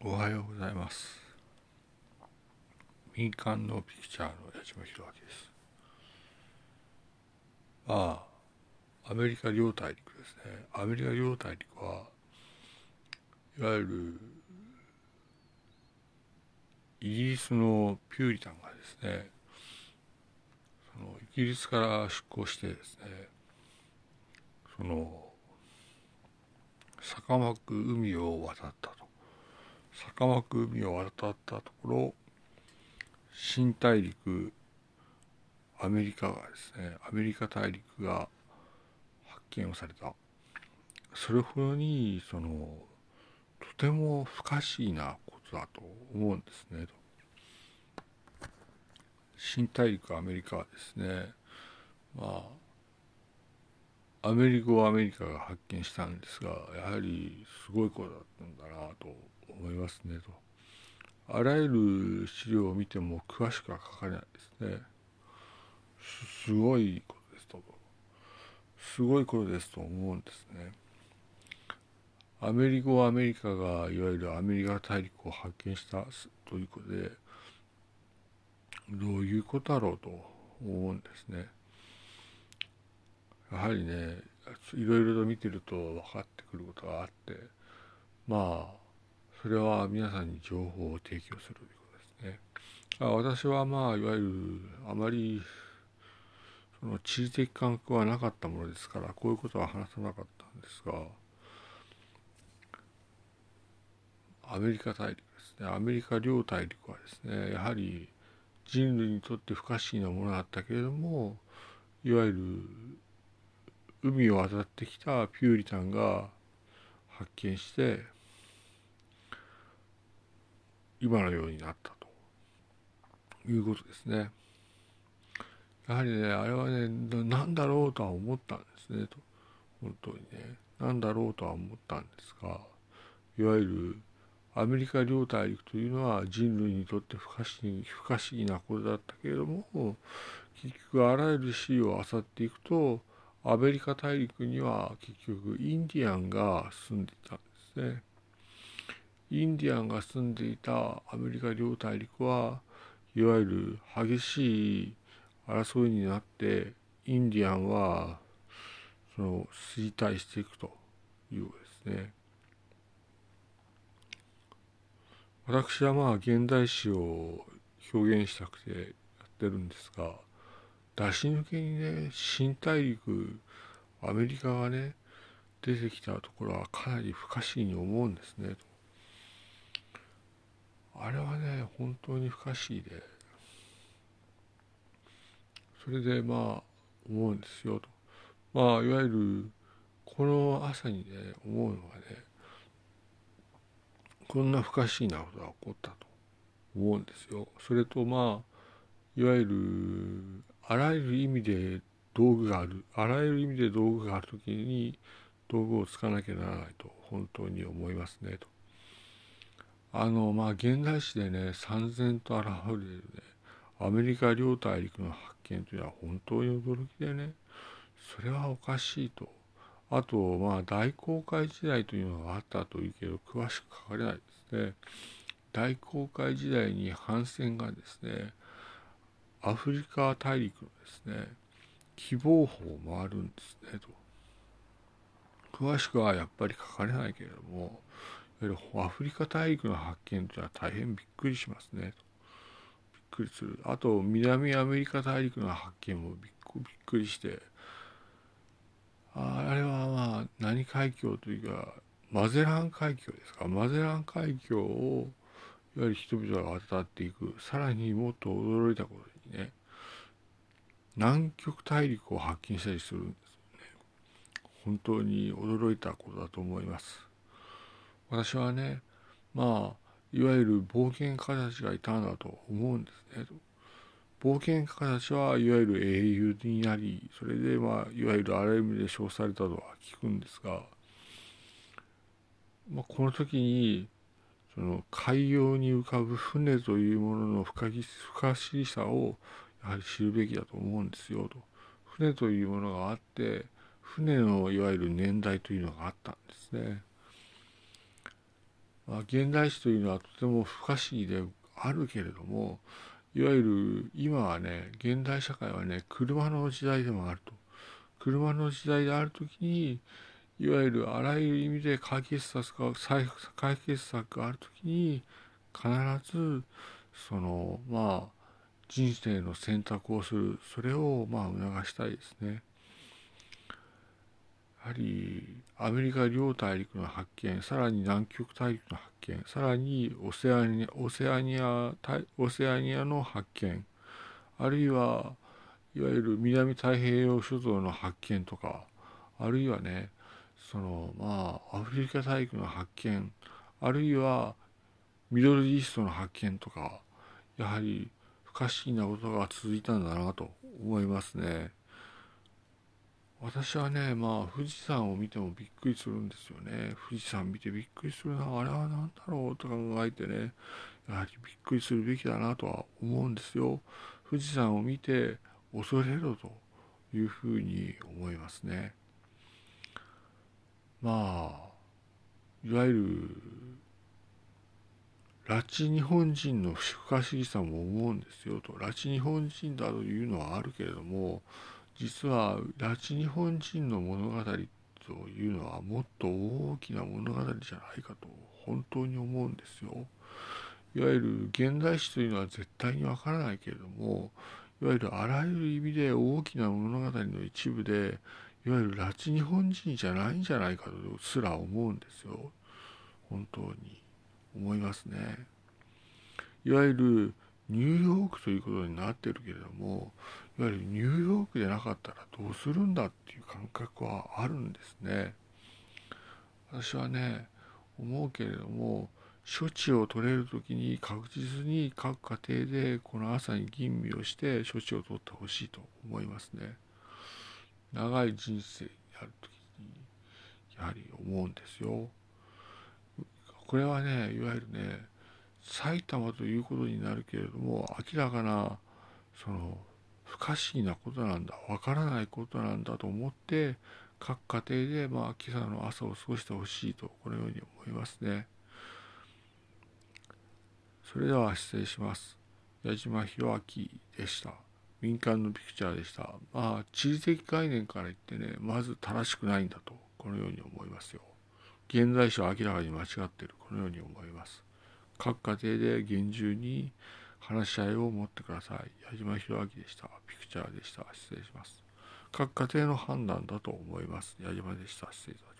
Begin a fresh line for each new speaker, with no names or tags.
おはようございます。民間のピクチャーの矢島弘明です。まあアメリカ両大陸ですね。アメリカ両大陸はいわゆるイギリスのピューリタンがですねそのイギリスから出港してですねその坂巻海を渡ったと。坂巻海を渡ったところ新大陸アメリカがですねアメリカ大陸が発見をされた。それほどにそのとても不可思議なことだと思うんですね新大陸アメリカはですねまあアメリカをアメリカが発見したんですがやはりすごいことだったんだなと思いますねと。あらゆる資料を見ても詳しくは書かれないですね。すごいことですと。すごいことですと思うんですね。アメリカをアメリカがいわゆるアメリカ大陸を発見したということでどういうことだろうと思うんですね。やはりねいろいろと見てると分かってくることがあってまあそれは皆さんに情報を提供するということですね。私はまあいわゆるあまりその地理的感覚はなかったものですからこういうことは話さなかったんですがアメリカ大陸ですねアメリカ両大陸はですねやはり人類にとって不可思議なものだったけれどもいわゆる海を渡ってきたピューリタンが発見して今のようになったということですね。やはりねあれはね何だろうとは思ったんですねと本当にね何だろうとは思ったんですがいわゆるアメリカ両大陸というのは人類にとって不可思議不可思議なことだったけれども結局あらゆる資料を漁っていくとアメリカ大陸には結局インディアンが住んでいたんですね。インディアンが住んでいたアメリカ両大陸はいわゆる激しい争いになってインディアンはその衰退していくというですね私はまあ現代史を表現したくてやってるんですが出し抜けにね新大陸アメリカがね出てきたところはかなり不可思議に思うんですね。あれはね本当に不可思議で。それでまあ思うんですよ。とまあいわゆるこの朝にね思うのはねこんな不可思議なことが起こったと思うんですよ。それとまあいわゆるあらゆる意味で道具があるあらゆる意味で道具がある時に道具をつかなきゃならないと本当に思いますねと。あのまあ現代史でね三千と現れるねアメリカ両大陸の発見というのは本当に驚きでねそれはおかしいと。あとまあ大航海時代というのがあったというけど詳しく書かれないですね。大航海時代に帆船がですねアフリカ大陸のですね希望法を回るんですねと詳しくはやっぱり書かれないけれどもアフリカ大陸の発見というのは大変びっくりしますね。とびっくりする。あと南アメリカ大陸の発見もびっくりしてああれはまあ何海峡というかマゼラン海峡ですかマゼラン海峡をいわゆる人々が渡っていくさらにもっと驚いたことね南極大陸を発見したりするんですよね。本当に驚いたことだと思います。私はねまあいわゆる冒険家たちがいたんだと思うんですね。冒険家たちはいわゆる英雄になりそれでまあいわゆるあらゆる意味で称されたとは聞くんですが、まあ、この時にその海洋に浮かぶ船というものの不可不可思議さをやはり知るべきだと思うんですよと。船というものがあって船のいわゆる年代というのがあったんですね。まあ、現代史というのはとても不可思議であるけれどもいわゆる今はね現代社会はね車の時代でもあると車の時代である時にいわゆるあらゆる意味で解決策が解決策がある時に必ずそのまあ人生の選択をするそれをまあ促したいですね。やはりアメリカ両大陸の発見さらに南極大陸の発見さらにオセアニアオセアニアオセアニアの発見あるいはいわゆる南太平洋諸島の発見とかあるいはねそのまあアフリカ大陸の発見あるいはミドルイーストの発見とかやはり不可思議なことが続いたんだなと思いますね。私はねまあ富士山を見てもびっくりするんですよね。富士山見てびっくりするなあれは何だろうと考えてねやはりびっくりするべきだなとは思うんですよ。富士山を見て恐れろというふうに思いますね。まあいわゆる拉致日本人の不可思議さも思うんですよと拉致日本人だというのはあるけれども実は拉致日本人の物語というのはもっと大きな物語じゃないかと本当に思うんですよ。いわゆる現代史というのは絶対にわからないけれどもいわゆるあらゆる意味で大きな物語の一部でいわゆる拉致日本人じゃないんじゃないかとすら思うんですよ。本当に。思いますね。いわゆるニューヨークということになってるけれどもいわゆるニューヨークでなかったらどうするんだっていう感覚はあるんですね。私はね思うけれども処置を取れる時に確実に各家庭でこの朝に吟味をして処置を取ってほしいと思いますね。長い人生にある時にやはり思うんですよ。これはねいわゆるね埼玉ということになるけれども明らかなその不可思議なことなんだわからないことなんだと思って各家庭でまあ今朝の朝を過ごしてほしいとこのように思いますね。それでは失礼します。矢島博明でした。民間のピクチャーでした。まあ、地理的概念から言ってね、まず正しくないんだと、このように思いますよ。現在史は明らかに間違っている、このように思います。各家庭で厳重に話し合いを持ってください。矢島博明でした。ピクチャーでした。失礼します。各家庭の判断だと思います。矢島でした。失礼します。